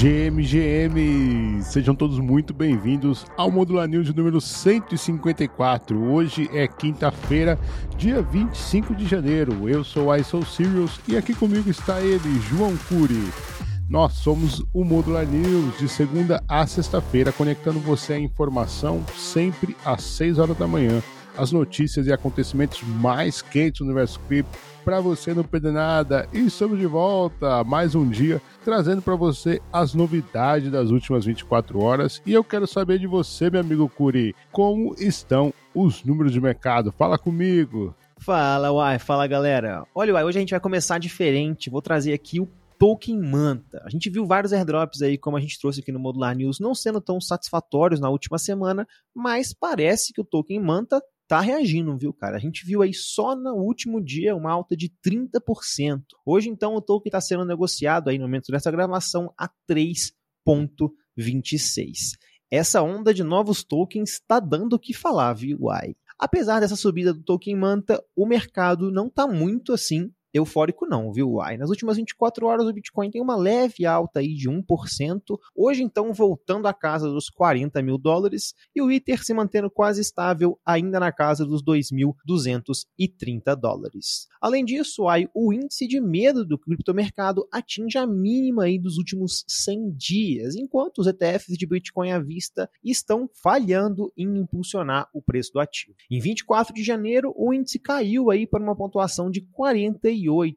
GMGM, sejam todos muito bem-vindos ao Modular News número 154. Hoje é quinta-feira, dia 25 de janeiro. Eu sou I Soul Sirius e aqui comigo está ele, João Cury. Nós somos o Modular News de segunda a sexta-feira, conectando você à informação sempre às 6 horas da manhã as notícias e acontecimentos mais quentes do universo cripto para você não perder nada. E estamos de volta mais um dia trazendo para você as novidades das últimas 24 horas. E eu quero saber de você, meu amigo Curi, como estão os números de mercado? Fala comigo. Fala, Uai, fala galera. Olha, Uai, hoje a gente vai começar diferente. Vou trazer aqui o Token Manta. A gente viu vários airdrops aí, como a gente trouxe aqui no Modular News, não sendo tão satisfatórios na última semana, mas parece que o Token Manta tá reagindo, viu, cara? A gente viu aí só no último dia uma alta de 30%. Hoje, então, o token está sendo negociado aí no momento dessa gravação a 3,26. Essa onda de novos tokens está dando o que falar, viu, Uai? Apesar dessa subida do token Manta, o mercado não está muito assim eufórico não, viu? Aí nas últimas 24 horas o Bitcoin tem uma leve alta aí de 1%, hoje então voltando à casa dos 40 mil dólares e o Ether se mantendo quase estável ainda na casa dos 2.230 dólares. Além disso, aí, o índice de medo do criptomercado atinge a mínima aí dos últimos 100 dias, enquanto os ETFs de Bitcoin à vista estão falhando em impulsionar o preço do ativo. Em 24 de janeiro, o índice caiu aí para uma pontuação de 48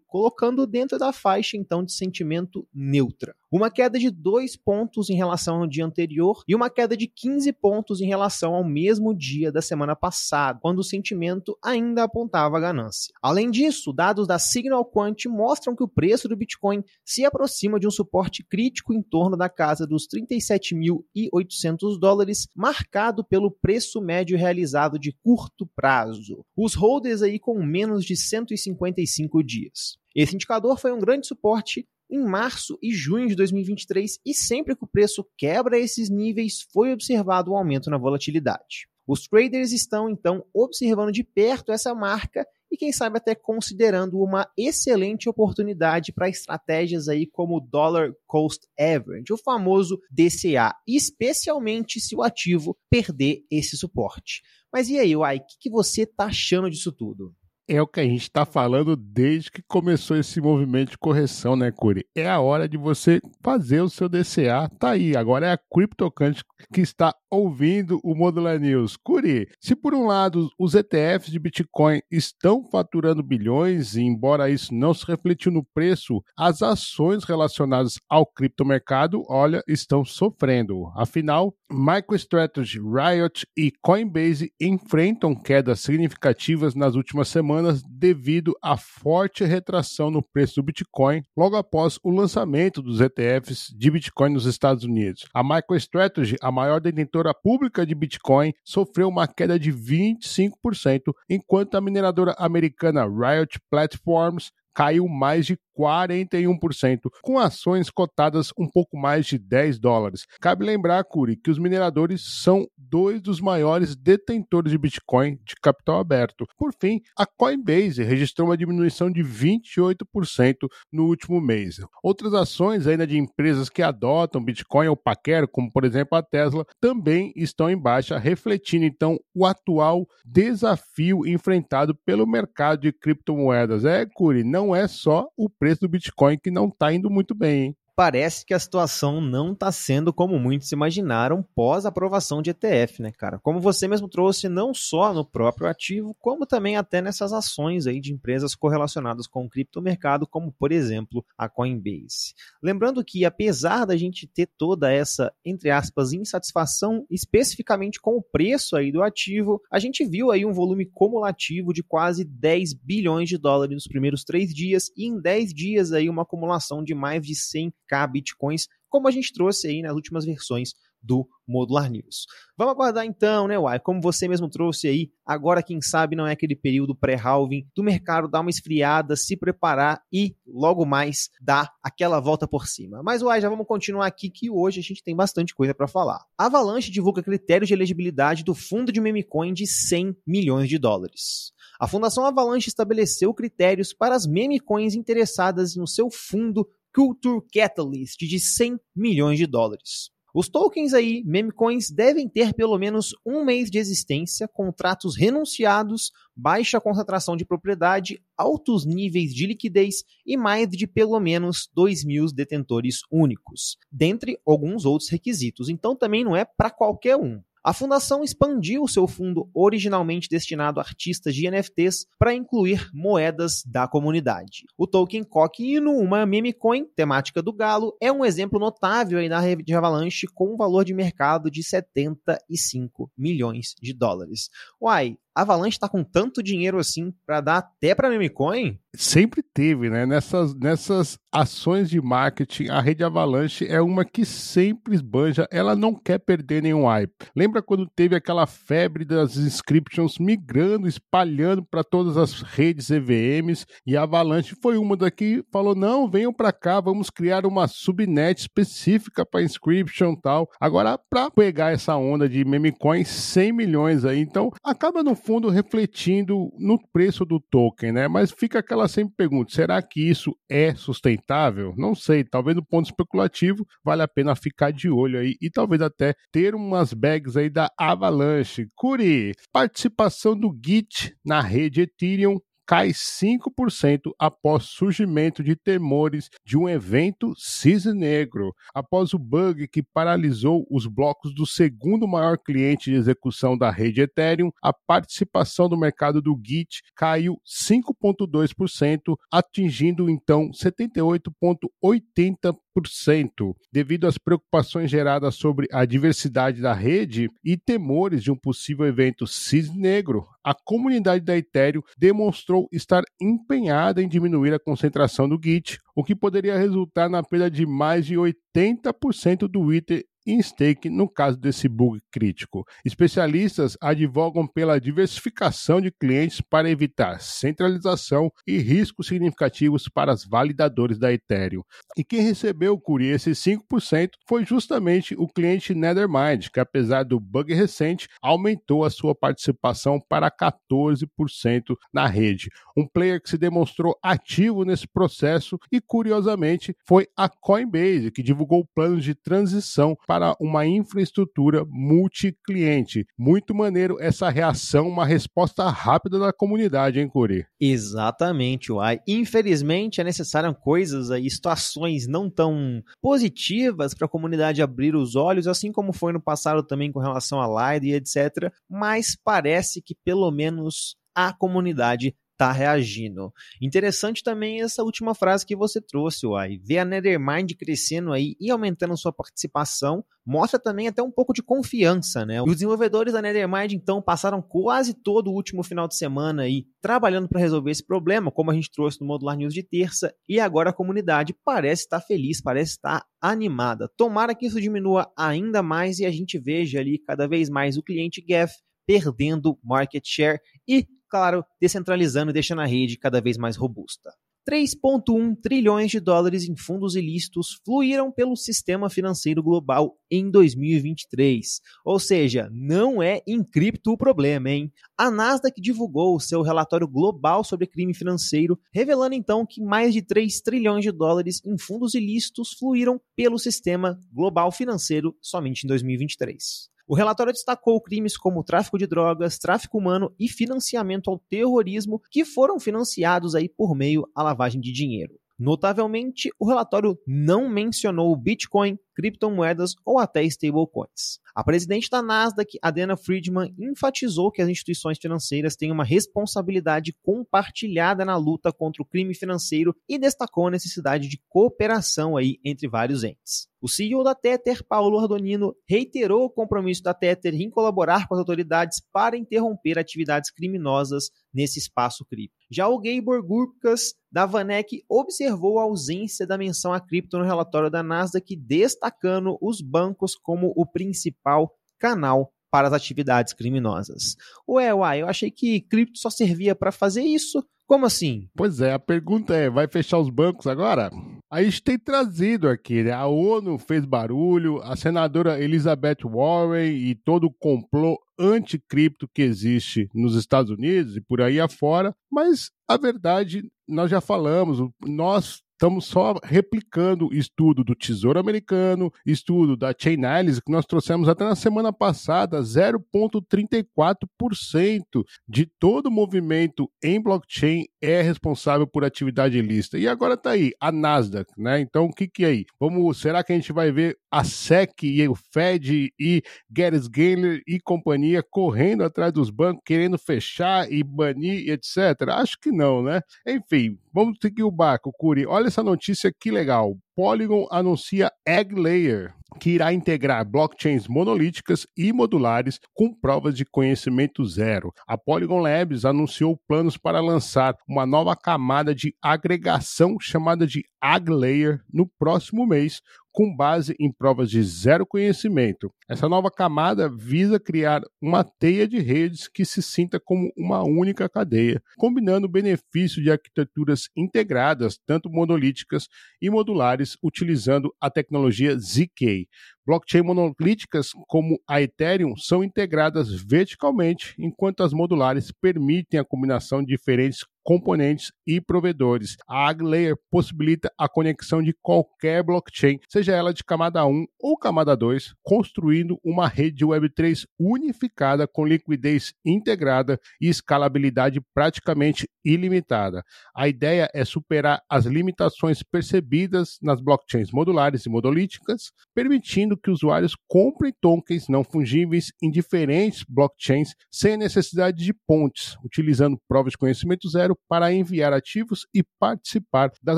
colocando dentro da faixa então de sentimento neutra. Uma queda de 2 pontos em relação ao dia anterior e uma queda de 15 pontos em relação ao mesmo dia da semana passada, quando o sentimento ainda apontava ganância. Além disso, dados da Signal Quant mostram que o preço do Bitcoin se aproxima de um suporte crítico em torno da casa dos 37.800 dólares, marcado pelo preço médio realizado de curto prazo. Os holders aí com menos de 155 dias. Esse indicador foi um grande suporte em março e junho de 2023 e sempre que o preço quebra esses níveis foi observado um aumento na volatilidade. Os traders estão então observando de perto essa marca e quem sabe até considerando uma excelente oportunidade para estratégias aí como o Dollar Cost Average, o famoso DCA, especialmente se o ativo perder esse suporte. Mas e aí, Uai, o que, que você está achando disso tudo? É o que a gente está falando desde que começou esse movimento de correção, né, Curi? É a hora de você fazer o seu DCA. Tá aí, agora é a CryptoCant que está ouvindo o Modular News. Curi, se por um lado os ETFs de Bitcoin estão faturando bilhões, e embora isso não se refletiu no preço, as ações relacionadas ao criptomercado, olha, estão sofrendo. Afinal, MicroStrategy, Riot e Coinbase enfrentam quedas significativas nas últimas semanas devido à forte retração no preço do Bitcoin logo após o lançamento dos ETFs de Bitcoin nos Estados Unidos. A MicroStrategy, a maior detentora pública de Bitcoin sofreu uma queda de 25%, enquanto a mineradora americana Riot Platforms caiu mais de 41%, com ações cotadas um pouco mais de 10 dólares. Cabe lembrar, Curi, que os mineradores são dois dos maiores detentores de Bitcoin de capital aberto. Por fim, a Coinbase registrou uma diminuição de 28% no último mês. Outras ações ainda de empresas que adotam Bitcoin ou Paquero, como por exemplo a Tesla, também estão em baixa, refletindo então o atual desafio enfrentado pelo mercado de criptomoedas. É, Curi, não é só o preço do Bitcoin que não está indo muito bem, hein? Parece que a situação não está sendo como muitos imaginaram pós aprovação de ETF, né, cara? Como você mesmo trouxe, não só no próprio ativo, como também até nessas ações aí de empresas correlacionadas com o criptomercado, como por exemplo a Coinbase. Lembrando que apesar da gente ter toda essa, entre aspas, insatisfação especificamente com o preço aí do ativo, a gente viu aí um volume cumulativo de quase 10 bilhões de dólares nos primeiros três dias e em 10 dias aí uma acumulação de mais de 100 bitcoins, como a gente trouxe aí nas últimas versões do Modular News. Vamos aguardar então, né, Uai? Como você mesmo trouxe aí, agora quem sabe não é aquele período pré-halving do mercado dar uma esfriada, se preparar e logo mais dar aquela volta por cima. Mas, Uai, já vamos continuar aqui que hoje a gente tem bastante coisa para falar. Avalanche divulga critérios de elegibilidade do fundo de meme coin de 100 milhões de dólares. A Fundação Avalanche estabeleceu critérios para as meme coins interessadas no seu fundo Culture Catalyst de 100 milhões de dólares. Os tokens aí, memecoins, devem ter pelo menos um mês de existência, contratos renunciados, baixa concentração de propriedade, altos níveis de liquidez e mais de pelo menos 2 mil detentores únicos, dentre alguns outros requisitos. Então também não é para qualquer um. A fundação expandiu seu fundo originalmente destinado a artistas de NFTs para incluir moedas da comunidade. O token Coquino, uma meme coin temática do galo, é um exemplo notável aí da rede Avalanche com um valor de mercado de 75 milhões de dólares. Uai, Avalanche está com tanto dinheiro assim para dar até para memecoin? Sempre teve, né? Nessas, nessas ações de marketing, a rede Avalanche é uma que sempre esbanja, ela não quer perder nenhum hype. Lembra quando teve aquela febre das inscriptions migrando, espalhando para todas as redes EVMs e a Avalanche foi uma daqui, falou: "Não, venham para cá, vamos criar uma subnet específica para inscription tal". Agora para pegar essa onda de memecoin 100 milhões aí, então acaba no fundo refletindo no preço do token, né? Mas fica aquela sempre pergunta: será que isso é sustentável? Não sei, talvez no ponto especulativo vale a pena ficar de olho aí e talvez até ter umas bags aí da Avalanche. Curi, participação do Git na rede Ethereum cai 5% após surgimento de temores de um evento cisne negro, após o bug que paralisou os blocos do segundo maior cliente de execução da rede Ethereum, a participação do mercado do Git caiu 5,2%, atingindo então 78,80% devido às preocupações geradas sobre a diversidade da rede e temores de um possível evento cisne negro, a comunidade da Ethereum demonstrou estar empenhada em diminuir a concentração do Git, o que poderia resultar na perda de mais de 80% do Ether em stake no caso desse bug crítico. Especialistas advogam pela diversificação de clientes para evitar centralização e riscos significativos para os validadores da Ethereum. E quem recebeu, Curi, esses 5% foi justamente o cliente Nethermind, que apesar do bug recente, aumentou a sua participação para 14% na rede. Um player que se demonstrou ativo nesse processo e, curiosamente, foi a Coinbase, que divulgou planos de transição para uma infraestrutura multi-cliente. Muito maneiro essa reação, uma resposta rápida da comunidade, hein, Curi? Exatamente, Uai. Infelizmente é necessário coisas aí, situações não tão positivas para a comunidade abrir os olhos, assim como foi no passado também com relação a Live e etc. Mas parece que pelo menos a comunidade está reagindo. Interessante também essa última frase que você trouxe, Uai. Ver a Nethermind crescendo aí e aumentando sua participação mostra também até um pouco de confiança, né? Os desenvolvedores da Nethermind, então, passaram quase todo o último final de semana aí trabalhando para resolver esse problema, como a gente trouxe no Modular News de terça, e agora a comunidade parece estar feliz, parece estar animada. Tomara que isso diminua ainda mais e a gente veja ali cada vez mais o cliente Geth perdendo market share e claro, descentralizando e deixando a rede cada vez mais robusta. 3,1 trilhões de dólares em fundos ilícitos fluíram pelo sistema financeiro global em 2023. Ou seja, não é em cripto o problema, hein? A Nasdaq divulgou seu relatório global sobre crime financeiro, revelando então que mais de 3 trilhões de dólares em fundos ilícitos fluíram pelo sistema global financeiro somente em 2023. O relatório destacou crimes como tráfico de drogas, tráfico humano e financiamento ao terrorismo que foram financiados aí por meio à lavagem de dinheiro. Notavelmente, o relatório não mencionou Bitcoin, criptomoedas ou até stablecoins. A presidente da Nasdaq, Adena Friedman, enfatizou que as instituições financeiras têm uma responsabilidade compartilhada na luta contra o crime financeiro e destacou a necessidade de cooperação aí entre vários entes. O CEO da Tether, Paulo Ardonino, reiterou o compromisso da Tether em colaborar com as autoridades para interromper atividades criminosas nesse espaço cripto. Já o Gabor Gurkas, da Vanek, observou a ausência da menção a cripto no relatório da Nasdaq, destacando os bancos como o principal canal para as atividades criminosas. Ué, uai, eu achei que cripto só servia para fazer isso. Como assim? Pois é, a pergunta é: vai fechar os bancos agora? A gente tem trazido aqui, né? A ONU fez barulho, a senadora Elizabeth Warren e todo o complô anticripto que existe nos Estados Unidos e por aí afora, mas a verdade, nós já falamos, nós estamos só replicando estudo do Tesouro Americano, estudo da Chainalysis, que nós trouxemos até na semana passada, 0,34% de todo o movimento em blockchain é responsável por atividade ilícita. E agora está aí, a Nasdaq, né? Então, o que que é aí? Vamos, será que a gente vai ver a SEC e o Fed e Gary Gayler e companhia correndo atrás dos bancos, querendo fechar e banir, etc? Acho que não, né? Enfim, vamos seguir o barco, Curi. Olha essa notícia que legal. Polygon anuncia Egg Layer, que irá integrar blockchains monolíticas e modulares com provas de conhecimento zero. A Polygon Labs anunciou planos para lançar uma nova camada de agregação chamada de Egg Layer no próximo mês, com base em provas de zero conhecimento. Essa nova camada visa criar uma teia de redes que se sinta como uma única cadeia, combinando o benefício de arquiteturas integradas, tanto monolíticas e modulares, utilizando a tecnologia ZK. Blockchain monolíticas como a Ethereum são integradas verticalmente, enquanto as modulares permitem a combinação de diferentes componentes e provedores. A AgLayer possibilita a conexão de qualquer blockchain, seja ela de camada 1 ou camada 2, construindo uma rede Web3 unificada com liquidez integrada e escalabilidade praticamente ilimitada. A ideia é superar as limitações percebidas nas blockchains modulares e monolíticas, permitindo que usuários comprem tokens não fungíveis em diferentes blockchains sem necessidade de pontes, utilizando provas de conhecimento zero para enviar ativos e participar das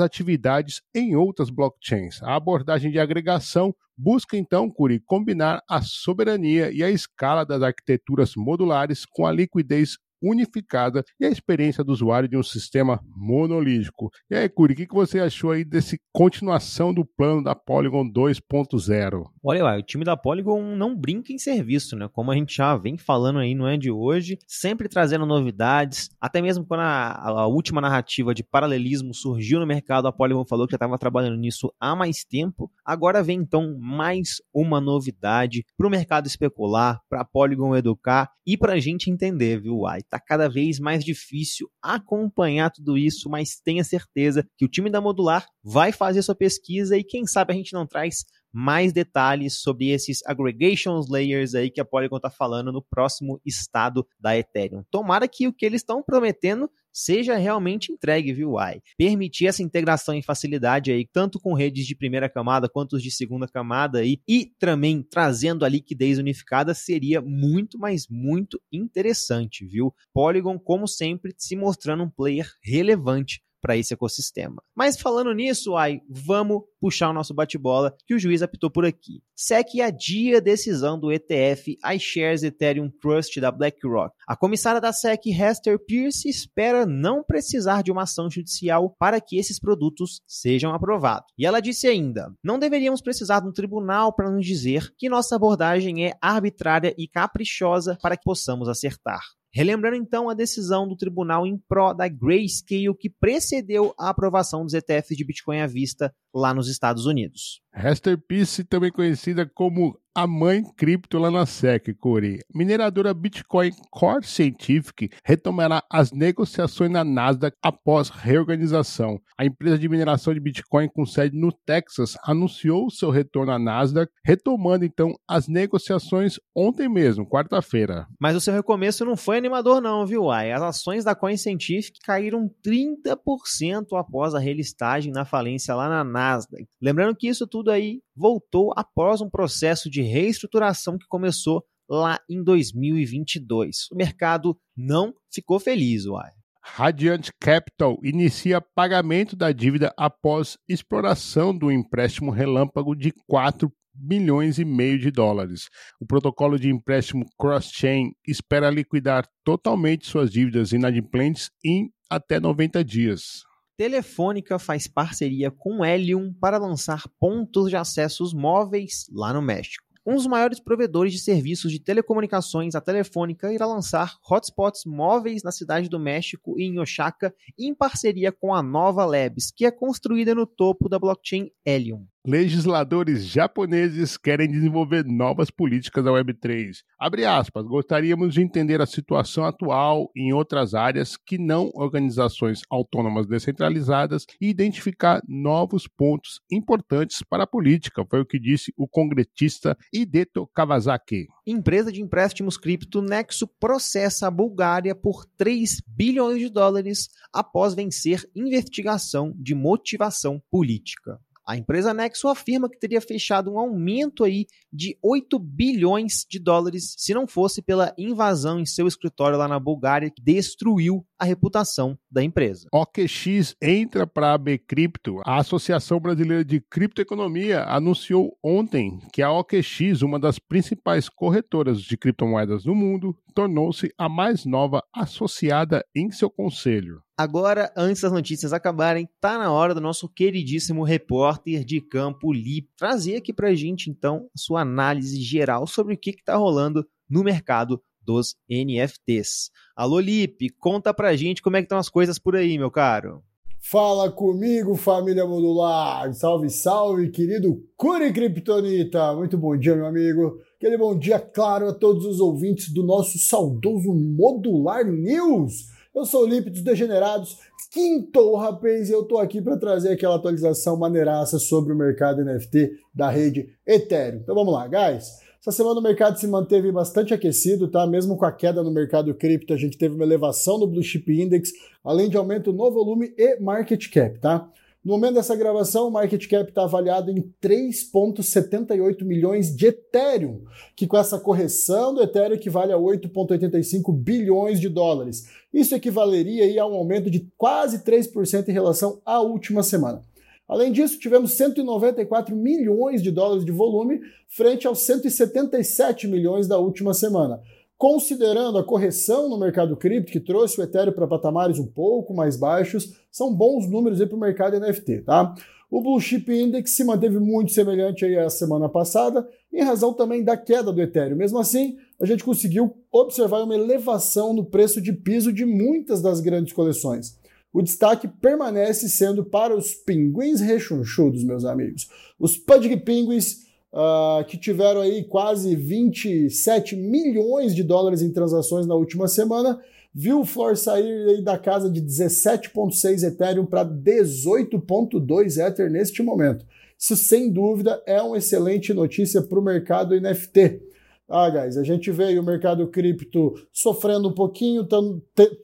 atividades em outras blockchains. A abordagem de agregação busca então, Curi, combinar a soberania e a escala das arquiteturas modulares com a liquidez unificada e a experiência do usuário de um sistema monolítico. E aí, Curi, o que, você achou aí desse continuação do plano da Polygon 2.0? Olha lá, o time da Polygon não brinca em serviço, né? Como a gente já vem falando aí, não é de hoje, sempre trazendo novidades, até mesmo quando a, a última narrativa de paralelismo surgiu no mercado, a Polygon falou que já estava trabalhando nisso há mais tempo. Agora vem então mais uma novidade para o mercado especular, para a Polygon educar e para a gente entender, viu, Uai? Tá cada vez mais difícil acompanhar tudo isso, mas tenha certeza que o time da Modular vai fazer sua pesquisa e quem sabe a gente não traz mais detalhes sobre esses aggregations layers aí que a Polygon está falando no próximo estado da Ethereum. Tomara que o que eles estão prometendo seja realmente entregue, viu, Uai? Permitir essa integração e facilidade aí, tanto com redes de primeira camada quanto de segunda camada aí, e também trazendo a liquidez unificada seria muito, mas muito interessante, viu? Polygon, como sempre, se mostrando um player relevante para esse ecossistema. Mas falando nisso, ai, vamos puxar o nosso bate-bola que o juiz apitou por aqui. SEC adia decisão do ETF iShares Ethereum Trust da BlackRock. A comissária da SEC, Hester Pierce, espera não precisar de uma ação judicial para que esses produtos sejam aprovados. E ela disse ainda: não deveríamos precisar de um tribunal para nos dizer que nossa abordagem é arbitrária e caprichosa para que possamos acertar. Relembrando então a decisão do tribunal em pró da Grayscale que precedeu a aprovação dos ETFs de Bitcoin à vista lá nos Estados Unidos. Hester Peace, também conhecida como a mãe cripto lá na SEC, Corey. Mineradora Bitcoin Core Scientific retomará as negociações na Nasdaq após reorganização. A empresa de mineração de Bitcoin com sede no Texas anunciou seu retorno à Nasdaq, retomando então as negociações ontem mesmo, quarta-feira. Mas o seu recomeço não foi animador não, viu, Ai? As ações da Coin Scientific caíram 30% após a relistagem na falência lá na Nasdaq. Lembrando que isso tudo aí voltou após um processo de reestruturação que começou lá em 2022. O mercado não ficou feliz, uai. Radiant Capital inicia pagamento da dívida após exploração do empréstimo relâmpago de 4 bilhões e meio de dólares. O protocolo de empréstimo cross-chain espera liquidar totalmente suas dívidas inadimplentes em até 90 dias. Telefônica faz parceria com Helium para lançar pontos de acessos móveis lá no México. Um dos maiores provedores de serviços de telecomunicações, a Telefônica, irá lançar hotspots móveis na cidade do México e em Oaxaca, em parceria com a Nova Labs, que é construída no topo da blockchain Helium. Legisladores japoneses querem desenvolver novas políticas da Web3. Abre aspas, gostaríamos de entender a situação atual em outras áreas que não organizações autônomas descentralizadas e identificar novos pontos importantes para a política, foi o que disse o congressista Hideto Kawasaki. Empresa de empréstimos cripto Nexo processa a Bulgária por 3 bilhões de dólares após vencer investigação de motivação política. A empresa Nexo afirma que teria fechado um aumento aí de 8 bilhões de dólares se não fosse pela invasão em seu escritório lá na Bulgária que destruiu a reputação da empresa. OKX entra para a Bcrypto. A Associação Brasileira de Criptoeconomia anunciou ontem que a OKX, uma das principais corretoras de criptomoedas do mundo, tornou-se a mais nova associada em seu conselho. Agora, antes das notícias acabarem, tá na hora do nosso queridíssimo repórter de campo Lip trazer aqui pra gente então a sua análise geral sobre o que está rolando no mercado dos NFTs. Alô Lip, conta pra gente como é que estão as coisas por aí, meu caro. Fala comigo, família modular! Salve, salve, querido Curi Kryptonita! Muito bom dia, meu amigo. Aquele bom dia, claro, a todos os ouvintes do nosso saudoso Modular News. Eu sou o Lipe dos Degenerados, quinto rapaz, e eu tô aqui para trazer aquela atualização maneiraça sobre o mercado NFT da rede Ethereum. Então vamos lá, guys. Essa semana o mercado se manteve bastante aquecido, tá? Mesmo com a queda no mercado cripto, a gente teve uma elevação no Blue Chip Index, além de aumento no volume e market cap, tá? No momento dessa gravação, o market cap está avaliado em 3,78 milhões de Ethereum, que com essa correção do Ethereum equivale a 8,85 bilhões de dólares. Isso equivaleria a um aumento de quase 3% em relação à última semana. Além disso, tivemos 194 milhões de dólares de volume frente aos 177 milhões da última semana. Considerando a correção no mercado cripto, que trouxe o Ethereum para patamares um pouco mais baixos, são bons números para o mercado NFT, tá? O Blue Chip Index se manteve muito semelhante aí à semana passada, em razão também da queda do Ethereum. Mesmo assim, a gente conseguiu observar uma elevação no preço de piso de muitas das grandes coleções o destaque permanece sendo para os pinguins rechonchudos, meus amigos. Os Pudgy Penguins, uh, que tiveram aí quase 27 milhões de dólares em transações na última semana, viu o floor sair da casa de 17.6 Ethereum para 18.2 Ether neste momento. Isso, sem dúvida, é uma excelente notícia para o mercado NFT. Ah, guys, a gente veio o mercado cripto sofrendo um pouquinho,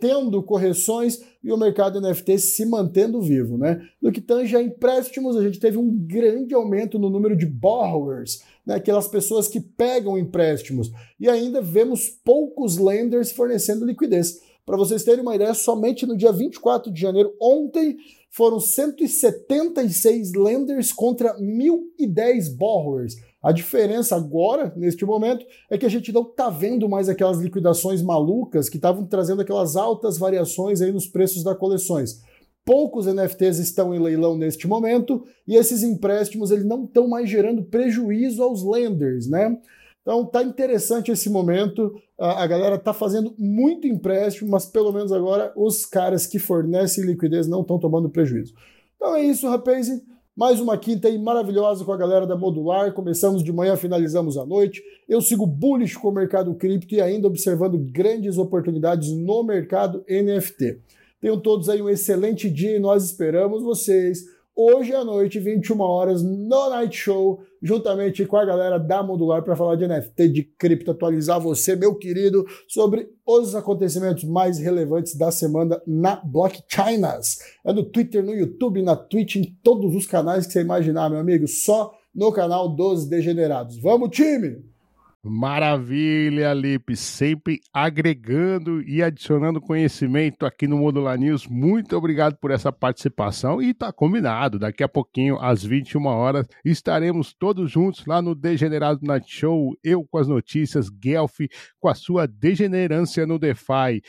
tendo correções e o mercado NFT se mantendo vivo, né? No que tange a empréstimos, a gente teve um grande aumento no número de borrowers, né? aquelas pessoas que pegam empréstimos, e ainda vemos poucos lenders fornecendo liquidez. Para vocês terem uma ideia, somente no dia 24 de janeiro, ontem, foram 176 lenders contra 1.010 borrowers. A diferença agora, neste momento, é que a gente não está vendo mais aquelas liquidações malucas que estavam trazendo aquelas altas variações aí nos preços das coleções. Poucos NFTs estão em leilão neste momento e esses empréstimos eles não estão mais gerando prejuízo aos lenders, né? Então tá interessante esse momento. A, a galera tá fazendo muito empréstimo, mas pelo menos agora os caras que fornecem liquidez não estão tomando prejuízo. Então é isso, rapaz. Mais uma quinta aí maravilhosa com a galera da Modular. Começamos de manhã, finalizamos à noite. Eu sigo bullish com o mercado cripto e ainda observando grandes oportunidades no mercado NFT. Tenham todos aí um excelente dia e nós esperamos vocês hoje à noite, 21 horas, no Night Show, juntamente com a galera da Modular para falar de NFT, de cripto, atualizar você, meu querido, sobre os acontecimentos mais relevantes da semana na Blockchinas. É no Twitter, no YouTube, na Twitch, em todos os canais que você imaginar, meu amigo, só no canal dos Degenerados. Vamos, time! Maravilha, Lipe, sempre agregando e adicionando conhecimento aqui no Modular News. Muito obrigado por essa participação e tá combinado, daqui a pouquinho às 21 horas estaremos todos juntos lá no Degenerado Night Show, eu com as notícias, Guelph com a sua degenerância no DeFi.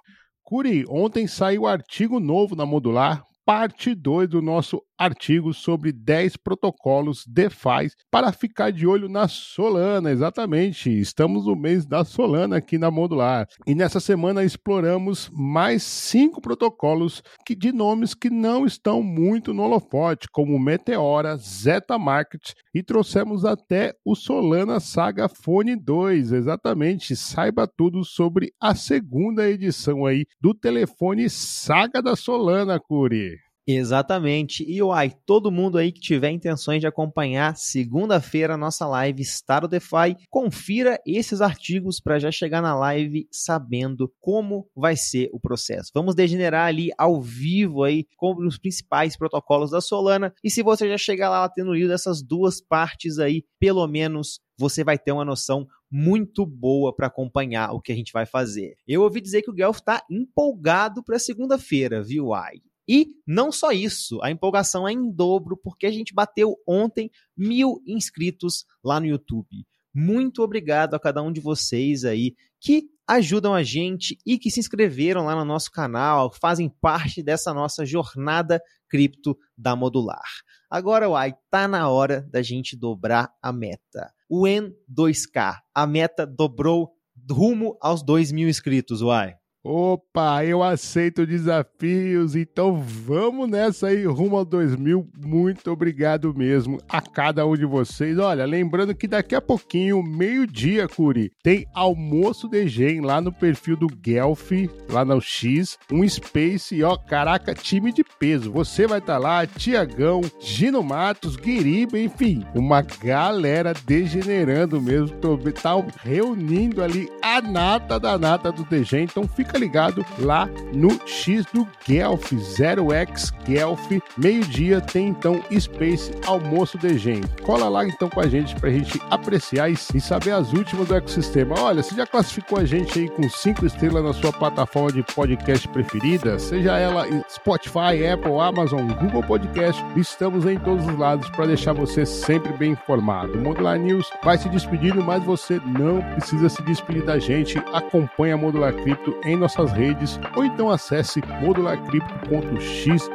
Curi, ontem saiu artigo novo na Modular parte 2 do nosso artigos sobre 10 protocolos DeFi para ficar de olho na Solana. Exatamente, estamos no mês da Solana aqui na Modular. E nessa semana exploramos mais cinco protocolos que, de nomes que não estão muito no holofote, como Meteora, Zeta Market e trouxemos até o Solana Saga Fone 2. Exatamente, saiba tudo sobre a segunda edição aí do telefone Saga da Solana, Curi. Exatamente. E uai, todo mundo aí que tiver intenções de acompanhar segunda-feira a nossa live Star DeFi, confira esses artigos para já chegar na live sabendo como vai ser o processo. Vamos degenerar ali ao vivo aí com os principais protocolos da Solana. E se você já chegar lá tendo lido essas duas partes aí, pelo menos você vai ter uma noção muito boa para acompanhar o que a gente vai fazer. Eu ouvi dizer que o Guelph está empolgado para segunda-feira, viu, Ai? E não só isso, a empolgação é em dobro, porque a gente bateu ontem mil inscritos lá no YouTube. Muito obrigado a cada um de vocês aí que ajudam a gente e que se inscreveram lá no nosso canal, fazem parte dessa nossa jornada cripto da Modular. Agora, Uai, tá na hora da gente dobrar a meta. O N2K, a meta dobrou rumo aos 2 mil inscritos, Uai. Opa, eu aceito desafios, então vamos nessa aí, rumo ao 2000. Muito obrigado mesmo a cada um de vocês. Olha, lembrando que daqui a pouquinho, meio-dia, Curi, tem almoço de gen lá no perfil do Guelph, lá no X, um Space, ó, caraca, time de peso. Você vai estar tá lá, Tiagão, Gino Matos, Guiriba, enfim, uma galera degenerando mesmo, tá reunindo ali a nata da nata do DG, então fica fica ligado lá no X do Guelph, 0x Guelph, meio-dia tem então Space Almoço de Gen. Cola lá então com a gente pra gente apreciar e, saber as últimas do ecossistema. Olha, você já classificou a gente aí com cinco estrelas na sua plataforma de podcast preferida, seja ela Spotify, Apple, Amazon, Google Podcast, estamos em todos os lados para deixar você sempre bem informado. O Modular News vai se despedindo, mas você não precisa se despedir da gente. Acompanhe a Modular Cripto em nossas redes ou então acesse modularcrypto.xyz.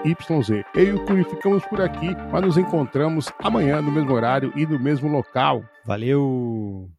Eu e o Curi ficamos por aqui, mas nos encontramos amanhã no mesmo horário e no mesmo local. Valeu!